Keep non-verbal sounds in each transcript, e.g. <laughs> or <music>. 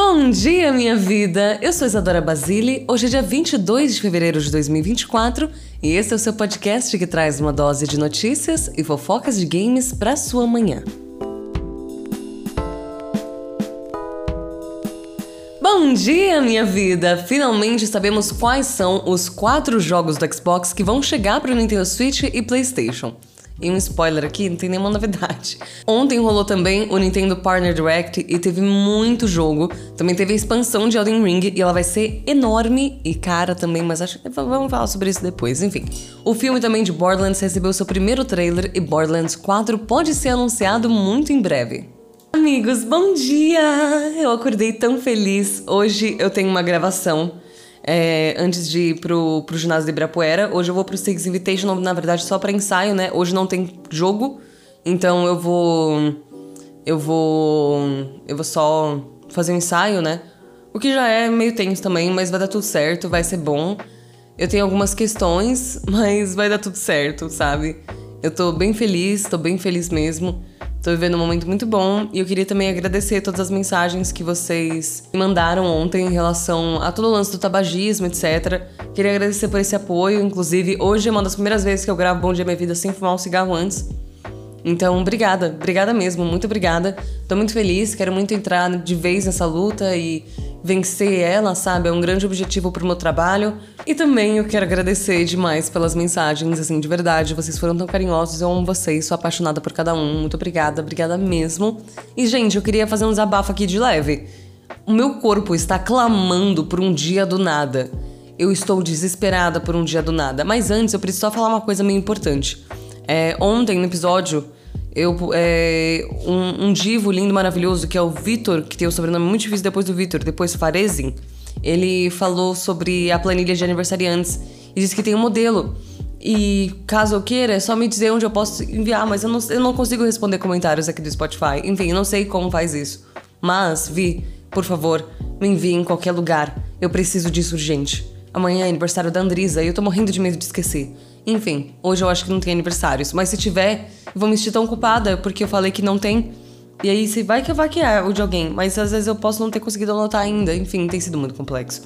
Bom dia, minha vida! Eu sou Isadora Basile. Hoje é dia 22 de fevereiro de 2024 e esse é o seu podcast que traz uma dose de notícias e fofocas de games para sua manhã. Bom dia, minha vida! Finalmente sabemos quais são os quatro jogos do Xbox que vão chegar para o Nintendo Switch e PlayStation. E um spoiler aqui, não tem nenhuma novidade. Ontem rolou também o Nintendo Partner Direct e teve muito jogo. Também teve a expansão de Elden Ring e ela vai ser enorme e cara também, mas acho que vamos falar sobre isso depois. Enfim, o filme também de Borderlands recebeu seu primeiro trailer e Borderlands 4 pode ser anunciado muito em breve. Amigos, bom dia! Eu acordei tão feliz. Hoje eu tenho uma gravação é, antes de ir pro, pro ginásio de Ibirapuera. Hoje eu vou pro Six Invitation, na verdade, só para ensaio, né? Hoje não tem jogo, então eu vou. Eu vou. Eu vou só fazer um ensaio, né? O que já é meio tenso também, mas vai dar tudo certo, vai ser bom. Eu tenho algumas questões, <laughs> mas vai dar tudo certo, sabe? Eu tô bem feliz, tô bem feliz mesmo. Tô vivendo um momento muito bom e eu queria também agradecer todas as mensagens que vocês me mandaram ontem em relação a todo o lance do tabagismo, etc. Queria agradecer por esse apoio. Inclusive, hoje é uma das primeiras vezes que eu gravo Bom Dia Minha Vida sem fumar um cigarro antes. Então, obrigada, obrigada mesmo, muito obrigada. Tô muito feliz, quero muito entrar de vez nessa luta e vencer ela, sabe? É um grande objetivo pro meu trabalho. E também eu quero agradecer demais pelas mensagens, assim, de verdade. Vocês foram tão carinhosos, eu amo vocês, sou apaixonada por cada um. Muito obrigada, obrigada mesmo. E, gente, eu queria fazer um desabafo aqui de leve. O meu corpo está clamando por um dia do nada. Eu estou desesperada por um dia do nada. Mas antes, eu preciso só falar uma coisa meio importante. É, ontem, no episódio, eu, é, um, um, divo lindo, maravilhoso, que é o Vitor, que tem o sobrenome muito difícil depois do Vitor, depois Farezin, ele falou sobre a planilha de aniversariantes e disse que tem um modelo. E caso eu queira, é só me dizer onde eu posso enviar, mas eu não, eu não consigo responder comentários aqui do Spotify. Enfim, eu não sei como faz isso. Mas, Vi, por favor, me envie em qualquer lugar. Eu preciso disso urgente. Amanhã é aniversário da Andrisa e eu tô morrendo de medo de esquecer. Enfim, hoje eu acho que não tem aniversários, mas se tiver, eu vou me sentir tão culpada porque eu falei que não tem. E aí, se vai que vai que é o de alguém, mas às vezes eu posso não ter conseguido anotar ainda. Enfim, tem sido muito complexo.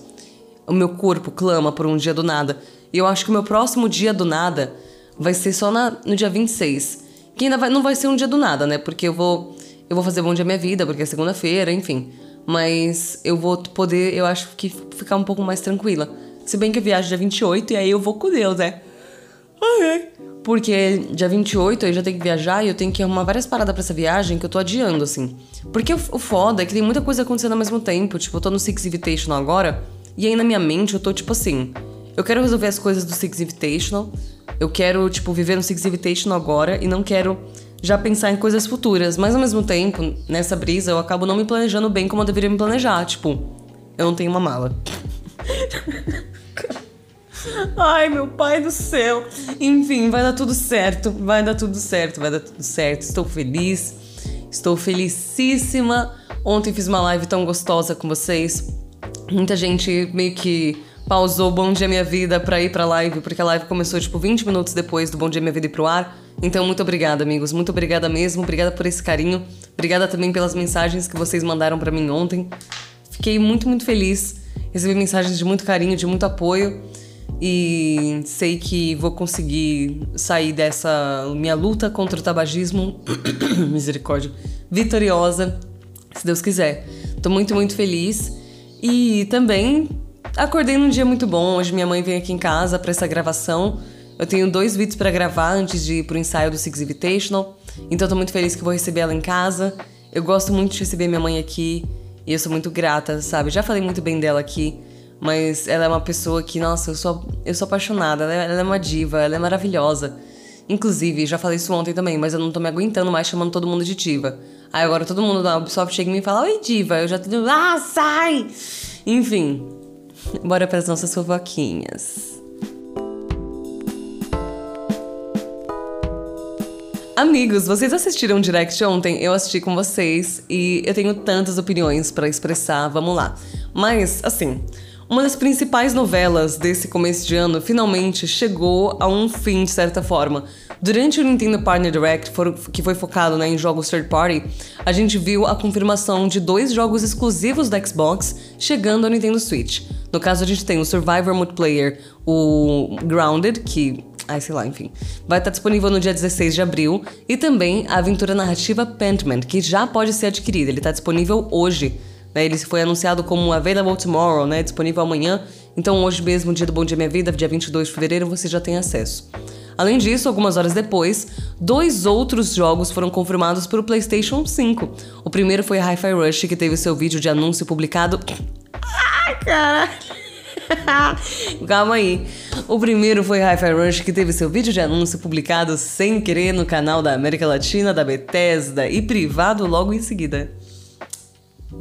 O meu corpo clama por um dia do nada. E eu acho que o meu próximo dia do nada vai ser só na, no dia 26. Que ainda vai, não vai ser um dia do nada, né? Porque eu vou eu vou fazer bom dia minha vida, porque é segunda-feira, enfim. Mas eu vou poder, eu acho que ficar um pouco mais tranquila. Se bem que eu viajo dia 28 e aí eu vou com Deus, né? Porque dia 28 eu já tenho que viajar e eu tenho que arrumar várias paradas para essa viagem que eu tô adiando, assim. Porque o, o foda é que tem muita coisa acontecendo ao mesmo tempo. Tipo, eu tô no Six Invitational agora e aí na minha mente eu tô tipo assim. Eu quero resolver as coisas do Six Invitational. Eu quero, tipo, viver no Six Invitational agora e não quero já pensar em coisas futuras. Mas ao mesmo tempo, nessa brisa, eu acabo não me planejando bem como eu deveria me planejar. Tipo, eu não tenho uma mala. <laughs> Ai, meu pai do céu. Enfim, vai dar tudo certo. Vai dar tudo certo, vai dar tudo certo. Estou feliz. Estou felicíssima. Ontem fiz uma live tão gostosa com vocês. Muita gente meio que pausou Bom Dia Minha Vida pra ir pra live, porque a live começou tipo 20 minutos depois do Bom Dia Minha Vida ir pro ar. Então, muito obrigada, amigos. Muito obrigada mesmo. Obrigada por esse carinho. Obrigada também pelas mensagens que vocês mandaram para mim ontem. Fiquei muito, muito feliz. Recebi mensagens de muito carinho, de muito apoio e sei que vou conseguir sair dessa minha luta contra o tabagismo, <coughs> misericórdia, vitoriosa, se Deus quiser. Tô muito, muito feliz e também acordei num dia muito bom. Hoje minha mãe vem aqui em casa para essa gravação. Eu tenho dois vídeos para gravar antes de ir pro ensaio do Six Invitational, então tô muito feliz que vou receber ela em casa. Eu gosto muito de receber minha mãe aqui e eu sou muito grata, sabe? Já falei muito bem dela aqui. Mas ela é uma pessoa que, nossa, eu sou, eu sou apaixonada. Ela é, ela é uma diva, ela é maravilhosa. Inclusive, já falei isso ontem também, mas eu não tô me aguentando mais chamando todo mundo de diva. Aí agora todo mundo da Ubisoft chega e fala: Oi, diva. Eu já tô. Ah, sai! Enfim, bora para as nossas fofoquinhas. Amigos, vocês assistiram o direct ontem? Eu assisti com vocês e eu tenho tantas opiniões para expressar. Vamos lá. Mas, assim, uma das principais novelas desse começo de ano finalmente chegou a um fim, de certa forma. Durante o Nintendo Partner Direct, que foi focado né, em jogos third party, a gente viu a confirmação de dois jogos exclusivos da Xbox chegando ao Nintendo Switch. No caso, a gente tem o Survivor Multiplayer, o Grounded, que Ai, sei lá, enfim. Vai estar disponível no dia 16 de abril. E também a aventura narrativa Pentman, que já pode ser adquirida. Ele está disponível hoje. Né? Ele foi anunciado como Available Tomorrow, né? Disponível amanhã. Então, hoje mesmo, dia do Bom Dia Minha Vida, dia 22 de fevereiro, você já tem acesso. Além disso, algumas horas depois, dois outros jogos foram confirmados para o PlayStation 5. O primeiro foi Hi-Fi Rush, que teve seu vídeo de anúncio publicado. <coughs> Ai, caralho! <laughs> Calma aí. O primeiro foi Hi-Fi Rush, que teve seu vídeo de anúncio publicado sem querer no canal da América Latina, da Bethesda e privado logo em seguida.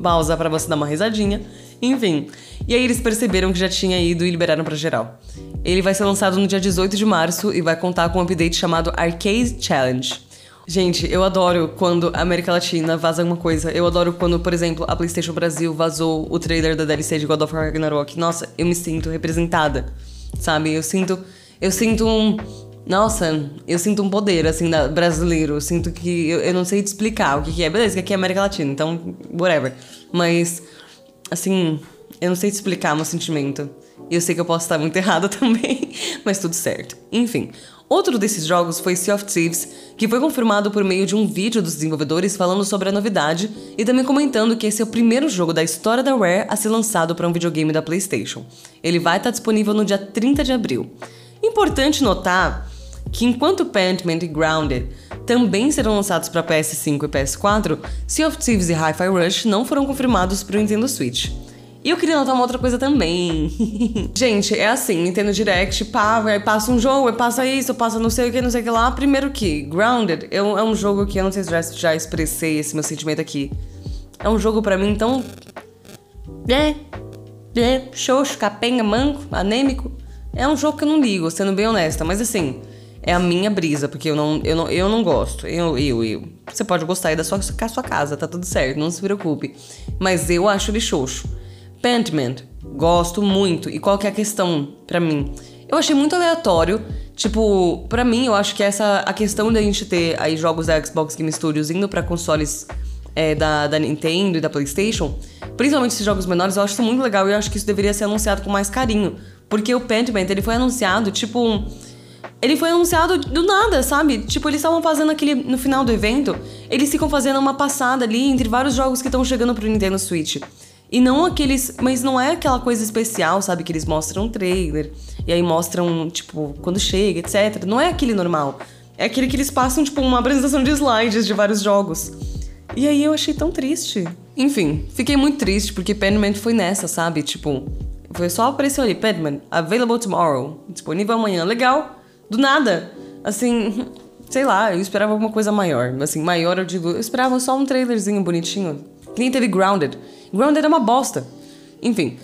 Pausa para você dar uma risadinha. Enfim, e aí eles perceberam que já tinha ido e liberaram para geral. Ele vai ser lançado no dia 18 de março e vai contar com um update chamado Arcade Challenge. Gente, eu adoro quando a América Latina vaza alguma coisa. Eu adoro quando, por exemplo, a PlayStation Brasil vazou o trailer da DLC de God of War Ragnarok. Nossa, eu me sinto representada. Sabe? Eu sinto eu sinto um nossa, eu sinto um poder, assim, da, brasileiro. Eu sinto que. Eu, eu não sei te explicar o que, que é. Beleza, que aqui é América Latina, então, whatever. Mas, assim, eu não sei te explicar meu sentimento. Eu sei que eu posso estar muito <laughs> errada também, mas tudo certo. Enfim, outro desses jogos foi Sea of Thieves, que foi confirmado por meio de um vídeo dos desenvolvedores falando sobre a novidade e também comentando que esse é o primeiro jogo da história da Rare a ser lançado para um videogame da PlayStation. Ele vai estar disponível no dia 30 de abril. Importante notar que enquanto Pentman e Grounded também serão lançados para PS5 e PS4, Sea of Thieves e Hi-Fi Rush não foram confirmados para o Nintendo Switch. E eu queria notar uma outra coisa também. <laughs> Gente, é assim, Nintendo Direct, pá, passa um jogo, passa isso, passa não sei o que, não sei o que lá. Primeiro que, Grounded é um, é um jogo que eu não sei se já, já expressei esse meu sentimento aqui. É um jogo para mim tão... É, é, xoxo, capenga, manco, anêmico. É um jogo que eu não ligo, sendo bem honesta, mas assim é a minha brisa, porque eu não, eu não, eu não gosto. Eu, eu, eu. Você pode gostar aí da sua, sua casa, tá tudo certo, não se preocupe. Mas eu acho ele xoxo. Pentman, gosto muito. E qual que é a questão para mim? Eu achei muito aleatório. Tipo, para mim, eu acho que essa a questão da gente ter aí jogos da Xbox Game Studios indo para consoles é, da, da Nintendo e da PlayStation, principalmente esses jogos menores, eu acho isso muito legal e eu acho que isso deveria ser anunciado com mais carinho. Porque o Pentman, ele foi anunciado, tipo. Ele foi anunciado do nada, sabe? Tipo, eles estavam fazendo aquele. No final do evento, eles ficam fazendo uma passada ali entre vários jogos que estão chegando pro Nintendo Switch. E não aqueles. Mas não é aquela coisa especial, sabe? Que eles mostram um trailer. E aí mostram, tipo, quando chega, etc. Não é aquele normal. É aquele que eles passam, tipo, uma apresentação de slides de vários jogos. E aí eu achei tão triste. Enfim, fiquei muito triste porque Penman foi nessa, sabe? Tipo, foi só apareceu ali, Penman, available tomorrow. Disponível amanhã. Legal. Do nada. Assim, sei lá, eu esperava alguma coisa maior. Assim, maior eu digo, eu esperava só um trailerzinho bonitinho. Que nem teve Grounded. Grounded é uma bosta. Enfim,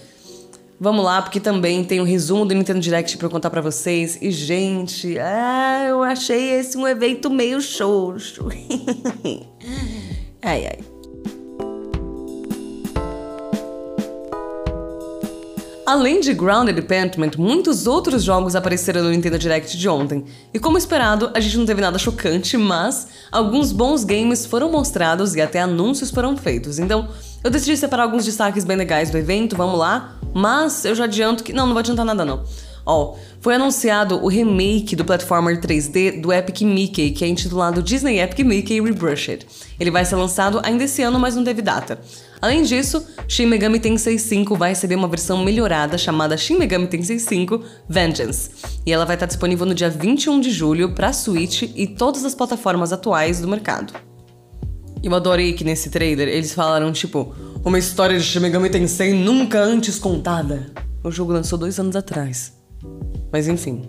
vamos lá, porque também tem um resumo do Nintendo Direct para contar para vocês. E, gente, ah, eu achei esse um evento meio xoxo. <laughs> ai, ai. Além de Grounded Pentiment, muitos outros jogos apareceram no Nintendo Direct de ontem. E como esperado, a gente não teve nada chocante, mas alguns bons games foram mostrados e até anúncios foram feitos. Então, eu decidi separar alguns destaques bem legais do evento, vamos lá. Mas eu já adianto que. Não, não vou adiantar nada não. Ó, foi anunciado o remake do platformer 3D do Epic Mickey, que é intitulado Disney Epic Mickey Rebrushed. Ele vai ser lançado ainda esse ano, mas não teve data. Além disso, Shin Megami Tensei 5 vai receber uma versão melhorada chamada Shin Megami Tensei 5 Vengeance, e ela vai estar disponível no dia 21 de julho para Switch e todas as plataformas atuais do mercado. Eu adorei que nesse trailer eles falaram tipo uma história de Shin Megami Tensei nunca antes contada. O jogo lançou dois anos atrás. Mas enfim.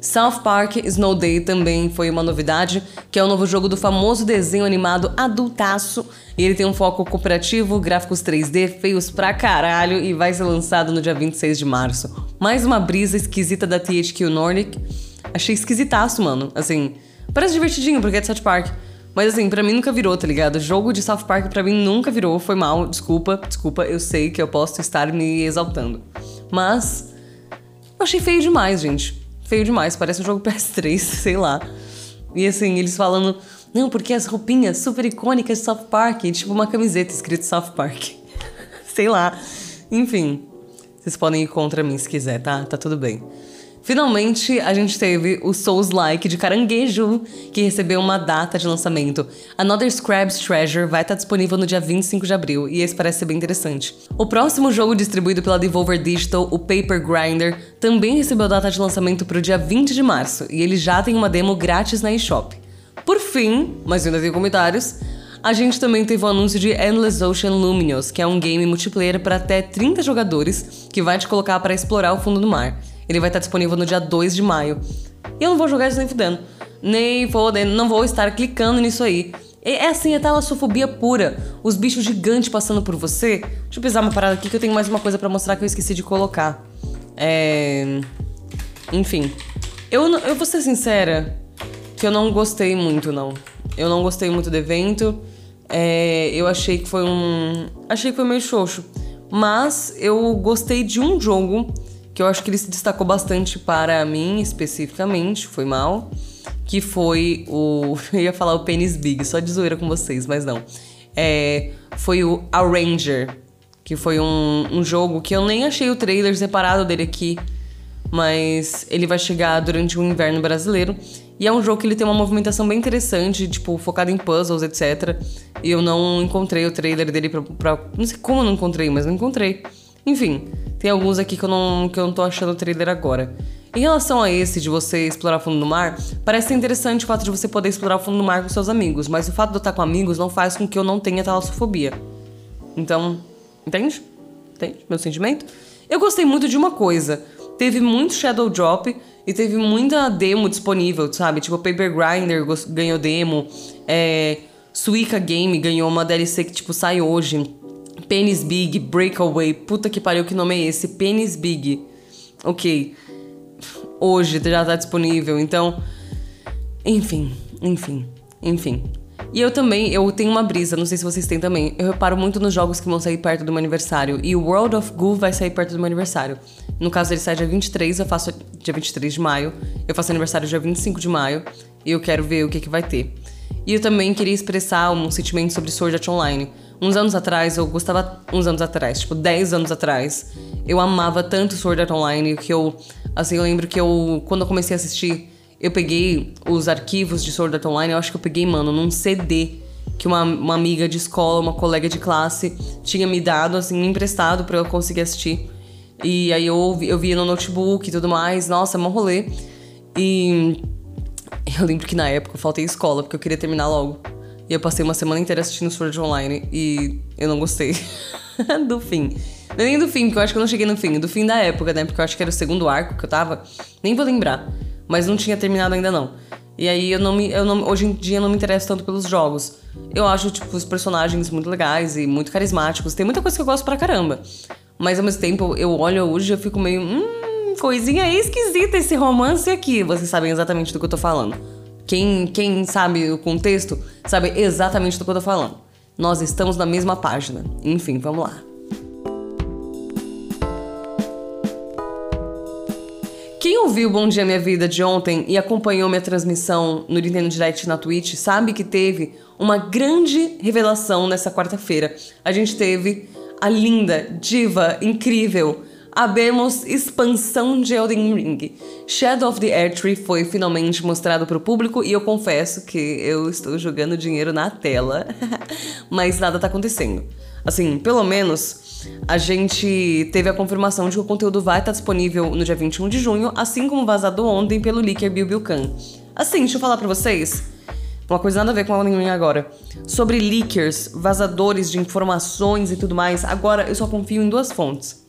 South Park Snow Day também foi uma novidade, que é o novo jogo do famoso desenho animado adultaço. E ele tem um foco cooperativo, gráficos 3D feios pra caralho e vai ser lançado no dia 26 de março. Mais uma brisa esquisita da THQ Nordic. Achei esquisitaço, mano. Assim, parece divertidinho porque é de South Park. Mas assim, pra mim nunca virou, tá ligado? Jogo de South Park pra mim nunca virou, foi mal, desculpa, desculpa, eu sei que eu posso estar me exaltando. Mas achei feio demais, gente. Feio demais, parece um jogo PS3, <laughs> sei lá. E assim, eles falando, não, porque as roupinhas super icônicas de South Park, tipo uma camiseta escrito South Park. <laughs> Sei lá. Enfim, vocês podem ir contra mim se quiser, tá? Tá tudo bem. Finalmente, a gente teve o Souls Like de Caranguejo, que recebeu uma data de lançamento. Another Scrab's Treasure vai estar disponível no dia 25 de abril, e esse parece ser bem interessante. O próximo jogo distribuído pela Devolver Digital, o Paper Grinder, também recebeu data de lançamento para o dia 20 de março, e ele já tem uma demo grátis na eShop. Por fim, mas ainda tem comentários, a gente também teve o anúncio de Endless Ocean Luminous, que é um game multiplayer para até 30 jogadores que vai te colocar para explorar o fundo do mar. Ele vai estar disponível no dia 2 de maio. E eu não vou jogar isso nem fudendo. Nem vou, não vou estar clicando nisso aí. É assim, é talassofobia pura. Os bichos gigantes passando por você. Deixa eu pesar uma parada aqui que eu tenho mais uma coisa para mostrar que eu esqueci de colocar. É. Enfim. Eu, eu vou ser sincera que eu não gostei muito, não. Eu não gostei muito do evento. É, eu achei que foi um. Achei que foi meio xoxo. Mas eu gostei de um jogo que eu acho que ele se destacou bastante para mim especificamente, foi mal, que foi o. <laughs> Eu ia falar o Penis Big, só de zoeira com vocês, mas não. É, foi o Arranger, que foi um, um jogo que eu nem achei o trailer separado dele aqui, mas ele vai chegar durante o inverno brasileiro. E é um jogo que ele tem uma movimentação bem interessante, tipo, focado em puzzles, etc. E eu não encontrei o trailer dele pra, pra. Não sei como eu não encontrei, mas não encontrei. Enfim, tem alguns aqui que eu não, que eu não tô achando o trailer agora. Em relação a esse de você explorar fundo do mar, parece interessante o fato de você poder explorar o fundo do mar com seus amigos, mas o fato de eu estar com amigos não faz com que eu não tenha talassofobia. Então, entende? Entende meu sentimento? Eu gostei muito de uma coisa. Teve muito Shadow Drop e teve muita demo disponível, sabe? Tipo, Paper Grinder ganhou demo, é, Suica Game ganhou uma DLC que, tipo, sai hoje. Penis Big, Breakaway, puta que pariu, que nome é esse? Penis Big. Ok. Hoje já tá disponível, então. Enfim, enfim, enfim. E eu também, eu tenho uma brisa, não sei se vocês têm também. Eu reparo muito nos jogos que vão sair perto do meu aniversário. E o World of Goo vai sair perto do meu aniversário. No caso, ele sai dia 23, eu faço dia 23 de maio. Eu faço aniversário dia 25 de maio. E eu quero ver o que, que vai ter. E eu também queria expressar um sentimento sobre Sword Art Online. Uns anos atrás, eu gostava. Uns anos atrás, tipo 10 anos atrás, eu amava tanto Sword Art Online que eu. Assim, eu lembro que eu. Quando eu comecei a assistir, eu peguei os arquivos de Sword Art Online, eu acho que eu peguei, mano, num CD que uma, uma amiga de escola, uma colega de classe, tinha me dado, assim, emprestado para eu conseguir assistir. E aí eu, eu via no notebook e tudo mais, nossa, é um rolê. E eu lembro que na época eu faltei escola, porque eu queria terminar logo. E eu passei uma semana inteira assistindo Sword Online e eu não gostei <laughs> do fim. Não é nem do fim, porque eu acho que eu não cheguei no fim. Do fim da época, né? Porque eu acho que era o segundo arco que eu tava. Nem vou lembrar. Mas não tinha terminado ainda não. E aí eu não me. Eu não, hoje em dia eu não me interesso tanto pelos jogos. Eu acho, tipo, os personagens muito legais e muito carismáticos. Tem muita coisa que eu gosto pra caramba. Mas ao mesmo tempo, eu olho hoje e eu fico meio. Hum, coisinha esquisita esse romance aqui. Vocês sabem exatamente do que eu tô falando. Quem, quem sabe o contexto sabe exatamente do que eu tô falando. Nós estamos na mesma página. Enfim, vamos lá. Quem ouviu Bom Dia Minha Vida de ontem e acompanhou minha transmissão no Nintendo Direct na Twitch sabe que teve uma grande revelação nessa quarta-feira. A gente teve a linda, diva, incrível abemos expansão de Elden Ring. Shadow of the Erdtree foi finalmente mostrado para o público e eu confesso que eu estou jogando dinheiro na tela, <laughs> mas nada está acontecendo. Assim, pelo menos a gente teve a confirmação de que o conteúdo vai estar disponível no dia 21 de junho, assim como vazado ontem pelo leaker Bill Khan. Assim, deixa eu falar para vocês. Uma coisa nada a ver com Elden Ring agora. Sobre leakers, vazadores de informações e tudo mais, agora eu só confio em duas fontes.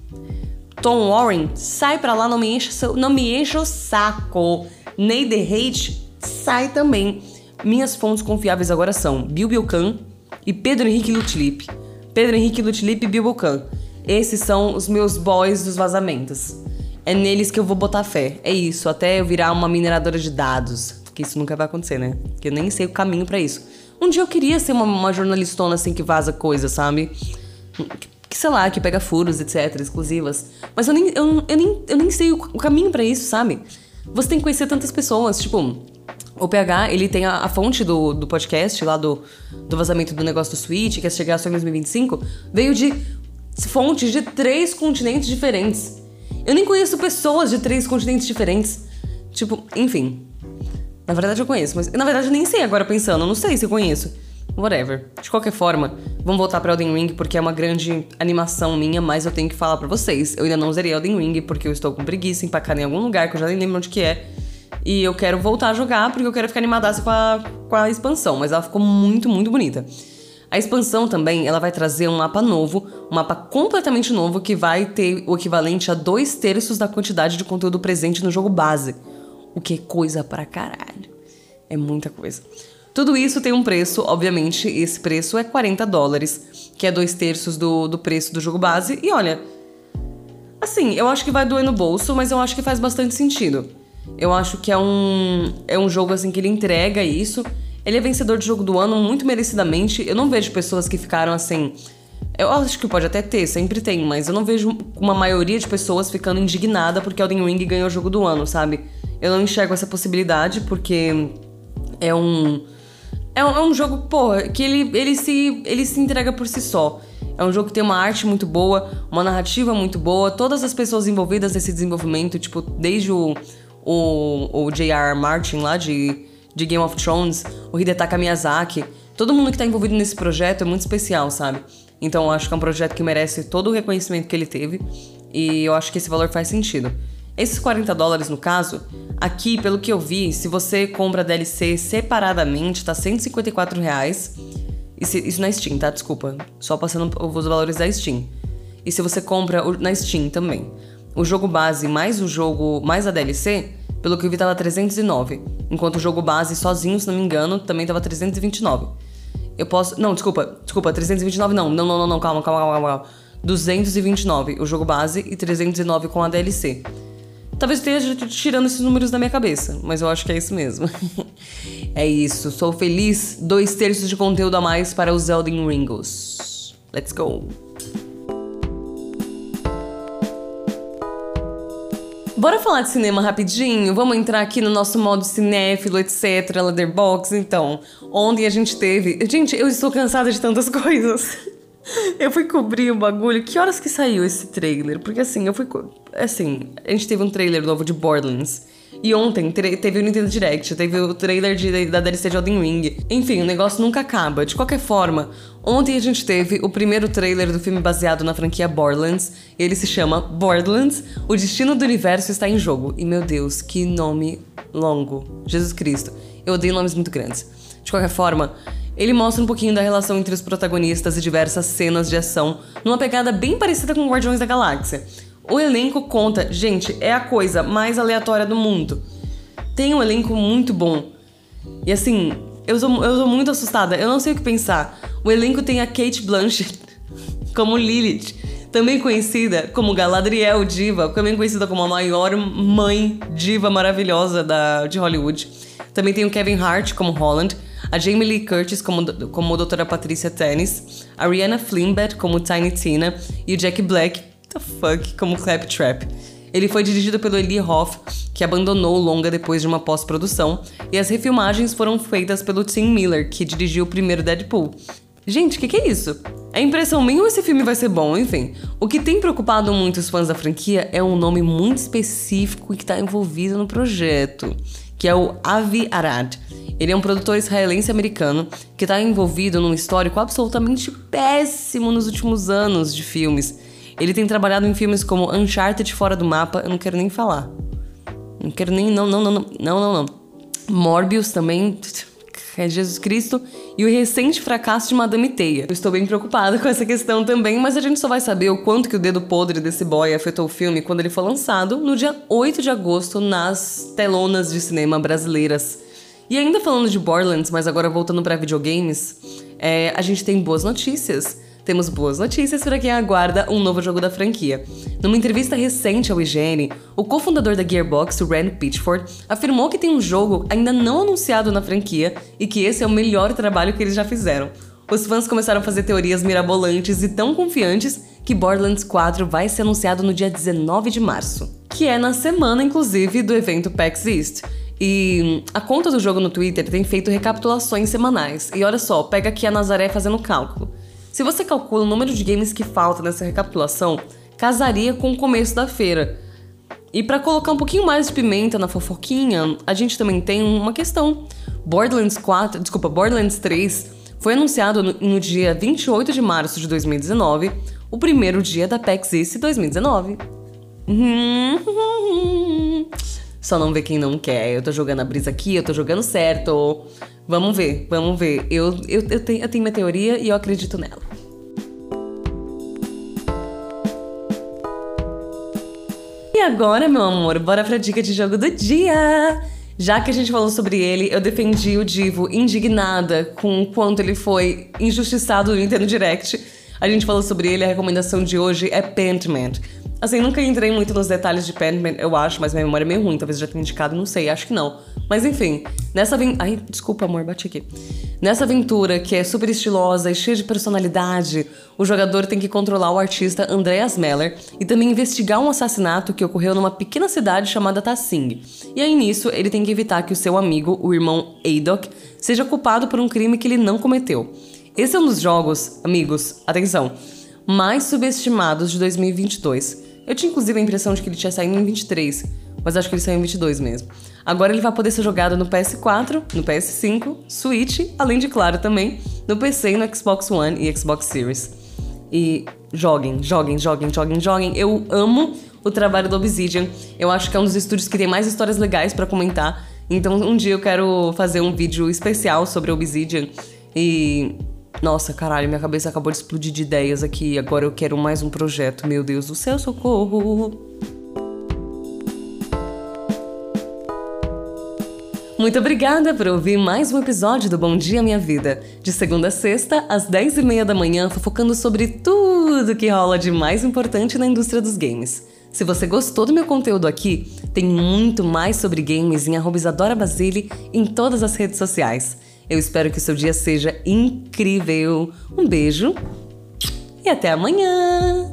Tom Warren, sai pra lá, não me enche, seu, não me enche o saco. Neider Hate, sai também. Minhas fontes confiáveis agora são Bill Bilkan e Pedro Henrique Lutlip. Pedro Henrique Lutlip e Bill Bilkan. Esses são os meus boys dos vazamentos. É neles que eu vou botar fé. É isso, até eu virar uma mineradora de dados. Que isso nunca vai acontecer, né? Que eu nem sei o caminho para isso. Um dia eu queria ser uma, uma jornalistona assim que vaza coisa, sabe? Sei lá, que pega furos, etc, exclusivas. Mas eu nem, eu, eu nem, eu nem sei o, o caminho para isso, sabe? Você tem que conhecer tantas pessoas, tipo, O PH, ele tem a, a fonte do, do podcast, lá do, do vazamento do negócio do Switch, que é chegar só em 2025, veio de fontes de três continentes diferentes. Eu nem conheço pessoas de três continentes diferentes. Tipo, enfim. Na verdade eu conheço, mas na verdade eu nem sei agora pensando, eu não sei se eu conheço. Whatever. De qualquer forma, vamos voltar pra Elden Ring porque é uma grande animação minha, mas eu tenho que falar para vocês. Eu ainda não zerei Elden Ring porque eu estou com preguiça, empacada em algum lugar que eu já nem lembro onde que é. E eu quero voltar a jogar porque eu quero ficar animadaça com a, com a expansão, mas ela ficou muito, muito bonita. A expansão também, ela vai trazer um mapa novo, um mapa completamente novo que vai ter o equivalente a dois terços da quantidade de conteúdo presente no jogo base. O que é coisa pra caralho. É muita coisa. Tudo isso tem um preço, obviamente, esse preço é 40 dólares, que é dois terços do, do preço do jogo base. E olha, assim, eu acho que vai doer no bolso, mas eu acho que faz bastante sentido. Eu acho que é um, é um jogo assim que ele entrega isso. Ele é vencedor de jogo do ano muito merecidamente. Eu não vejo pessoas que ficaram assim. Eu acho que pode até ter, sempre tem, mas eu não vejo uma maioria de pessoas ficando indignada porque Elden Ring ganhou o jogo do ano, sabe? Eu não enxergo essa possibilidade porque é um. É um, é um jogo, pô, que ele, ele, se, ele se entrega por si só. É um jogo que tem uma arte muito boa, uma narrativa muito boa, todas as pessoas envolvidas nesse desenvolvimento, tipo, desde o, o, o J.R. Martin lá de, de Game of Thrones, o Hidetaka Miyazaki, todo mundo que tá envolvido nesse projeto é muito especial, sabe? Então eu acho que é um projeto que merece todo o reconhecimento que ele teve e eu acho que esse valor faz sentido. Esses 40 dólares, no caso, aqui, pelo que eu vi, se você compra DLC separadamente, tá 154 reais. Isso na Steam, tá? Desculpa. Só passando os valores da Steam. E se você compra na Steam também. O jogo base mais o jogo mais a DLC, pelo que eu vi, tava 309. Enquanto o jogo base sozinho, se não me engano, também tava 329. Eu posso. Não, desculpa. Desculpa, 329 não. Não, não, não, não. Calma, calma, calma, calma. 229 o jogo base e 309 com a DLC. Talvez eu esteja tirando esses números da minha cabeça, mas eu acho que é isso mesmo. <laughs> é isso, sou feliz. Dois terços de conteúdo a mais para os Elden Ringos. Let's go! Bora falar de cinema rapidinho? Vamos entrar aqui no nosso modo cinéfilo, etc, Leatherbox. Então, ontem a gente teve... Gente, eu estou cansada de tantas <laughs> coisas. <laughs> Eu fui cobrir o bagulho. Que horas que saiu esse trailer? Porque assim, eu fui. Assim, a gente teve um trailer novo de Borderlands. E ontem teve o Nintendo Direct, teve o trailer de, da DLC de Elden Ring. Enfim, o negócio nunca acaba. De qualquer forma, ontem a gente teve o primeiro trailer do filme baseado na franquia Borderlands. Ele se chama Borderlands: O Destino do Universo está em jogo. E meu Deus, que nome longo. Jesus Cristo. Eu odeio nomes muito grandes. De qualquer forma, ele mostra um pouquinho da relação entre os protagonistas e diversas cenas de ação, numa pegada bem parecida com Guardiões da Galáxia. O elenco conta, gente, é a coisa mais aleatória do mundo. Tem um elenco muito bom. E assim, eu sou, eu sou muito assustada, eu não sei o que pensar. O elenco tem a Kate Blanchett <laughs> como Lilith, também conhecida como Galadriel Diva, também conhecida como a maior mãe diva maravilhosa da, de Hollywood. Também tem o Kevin Hart como Holland, a Jamie Lee Curtis como, como a doutora Patrícia Tennis, a Rihanna Flimbet como Tiny Tina e o Jack Black, the fuck, como Claptrap. Ele foi dirigido pelo Eli Hoff, que abandonou o longa depois de uma pós-produção, e as refilmagens foram feitas pelo Tim Miller, que dirigiu o primeiro Deadpool. Gente, o que, que, é isso? É impressão minha ou esse filme vai ser bom? Enfim, o que tem preocupado muitos fãs da franquia é um nome muito específico e que está envolvido no projeto, que é o Avi Arad. Ele é um produtor israelense-americano que está envolvido num histórico absolutamente péssimo nos últimos anos de filmes. Ele tem trabalhado em filmes como Uncharted Fora do Mapa, eu não quero nem falar. Não quero nem. Não, não, não, não, não. não. Morbius também. É Jesus Cristo e o recente fracasso de Madame Teia. Eu estou bem preocupada <laughs> com essa questão também, mas a gente só vai saber o quanto que o dedo podre desse boy afetou o filme quando ele foi lançado no dia 8 de agosto nas telonas de cinema brasileiras. E ainda falando de Borderlands, mas agora voltando para videogames, é, a gente tem boas notícias. Temos boas notícias para quem aguarda um novo jogo da franquia. Numa entrevista recente ao IGN, o cofundador da Gearbox, Rand Pitchford, afirmou que tem um jogo ainda não anunciado na franquia e que esse é o melhor trabalho que eles já fizeram. Os fãs começaram a fazer teorias mirabolantes e tão confiantes que Borderlands 4 vai ser anunciado no dia 19 de março, que é na semana, inclusive, do evento PAX East. E a conta do jogo no Twitter tem feito recapitulações semanais. E olha só, pega aqui a Nazaré fazendo cálculo. Se você calcula o número de games que falta nessa recapitulação, casaria com o começo da feira. E para colocar um pouquinho mais de pimenta na fofoquinha, a gente também tem uma questão. Borderlands 4, desculpa, Borderlands 3 foi anunciado no, no dia 28 de março de 2019, o primeiro dia da PAX East 2019. Só não vê quem não quer. Eu tô jogando a brisa aqui, eu tô jogando certo. Vamos ver, vamos ver. Eu, eu, eu, tenho, eu tenho minha teoria e eu acredito nela. E agora, meu amor, bora pra dica de jogo do dia! Já que a gente falou sobre ele, eu defendi o Divo indignada com o quanto ele foi injustiçado no Nintendo Direct. A gente falou sobre ele, a recomendação de hoje é Pentiment. Assim, nunca entrei muito nos detalhes de Pentiment, eu acho, mas minha memória é meio ruim, talvez já tenha indicado, não sei, acho que não. Mas enfim, nessa aventura. Ai, desculpa, amor, bati aqui. Nessa aventura, que é super estilosa e cheia de personalidade, o jogador tem que controlar o artista Andreas Meller e também investigar um assassinato que ocorreu numa pequena cidade chamada Tassing. E aí nisso, ele tem que evitar que o seu amigo, o irmão Adok, seja culpado por um crime que ele não cometeu. Esse é um dos jogos, amigos, atenção, mais subestimados de 2022. Eu tinha inclusive a impressão de que ele tinha saído em 23, mas acho que ele saiu em 22 mesmo. Agora ele vai poder ser jogado no PS4, no PS5, Switch, além de, claro, também no PC e no Xbox One e Xbox Series. E joguem, joguem, joguem, joguem, joguem. Eu amo o trabalho do Obsidian. Eu acho que é um dos estúdios que tem mais histórias legais para comentar. Então um dia eu quero fazer um vídeo especial sobre Obsidian e nossa, caralho, minha cabeça acabou de explodir de ideias aqui. Agora eu quero mais um projeto. Meu Deus do céu, socorro! Muito obrigada por ouvir mais um episódio do Bom Dia Minha Vida. De segunda a sexta, às 10 e meia da manhã, fofocando sobre tudo que rola de mais importante na indústria dos games. Se você gostou do meu conteúdo aqui, tem muito mais sobre games em Basile em todas as redes sociais. Eu espero que o seu dia seja incrível. Um beijo e até amanhã!